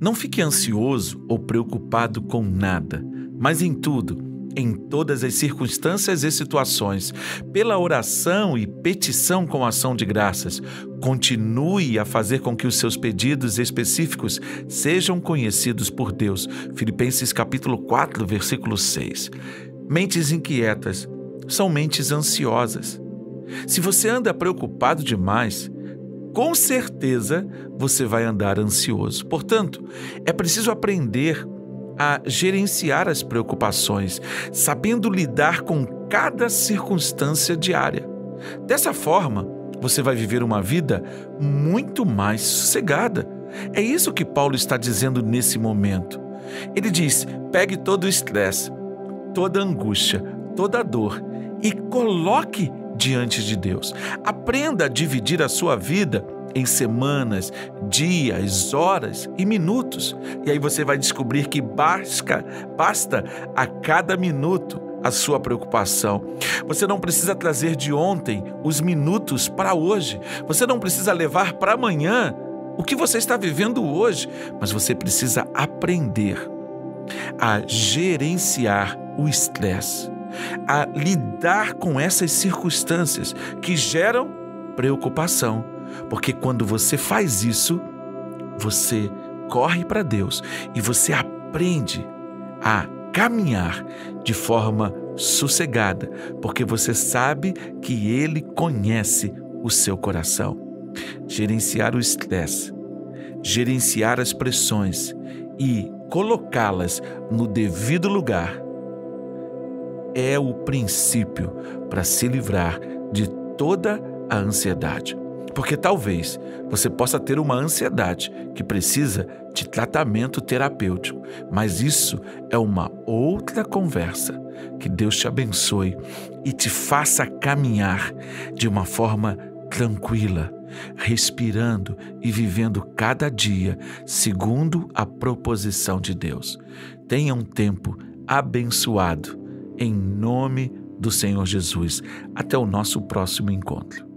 Não fique ansioso ou preocupado com nada, mas em tudo, em todas as circunstâncias e situações, pela oração e petição com ação de graças, continue a fazer com que os seus pedidos específicos sejam conhecidos por Deus. Filipenses capítulo 4, versículo 6. Mentes inquietas são mentes ansiosas. Se você anda preocupado demais, com certeza você vai andar ansioso. Portanto, é preciso aprender a gerenciar as preocupações, sabendo lidar com cada circunstância diária. Dessa forma, você vai viver uma vida muito mais sossegada. É isso que Paulo está dizendo nesse momento. Ele diz: pegue todo o estresse, toda angústia, toda dor e coloque diante de Deus. Aprenda a dividir a sua vida em semanas, dias, horas e minutos. E aí você vai descobrir que basta, basta a cada minuto a sua preocupação. Você não precisa trazer de ontem os minutos para hoje. Você não precisa levar para amanhã o que você está vivendo hoje, mas você precisa aprender a gerenciar o estresse a lidar com essas circunstâncias que geram preocupação. Porque quando você faz isso, você corre para Deus e você aprende a caminhar de forma sossegada, porque você sabe que Ele conhece o seu coração. Gerenciar o estresse, gerenciar as pressões e colocá-las no devido lugar é o princípio para se livrar de toda a ansiedade. Porque talvez você possa ter uma ansiedade que precisa de tratamento terapêutico, mas isso é uma outra conversa. Que Deus te abençoe e te faça caminhar de uma forma tranquila, respirando e vivendo cada dia segundo a proposição de Deus. Tenha um tempo abençoado em nome do Senhor Jesus. Até o nosso próximo encontro.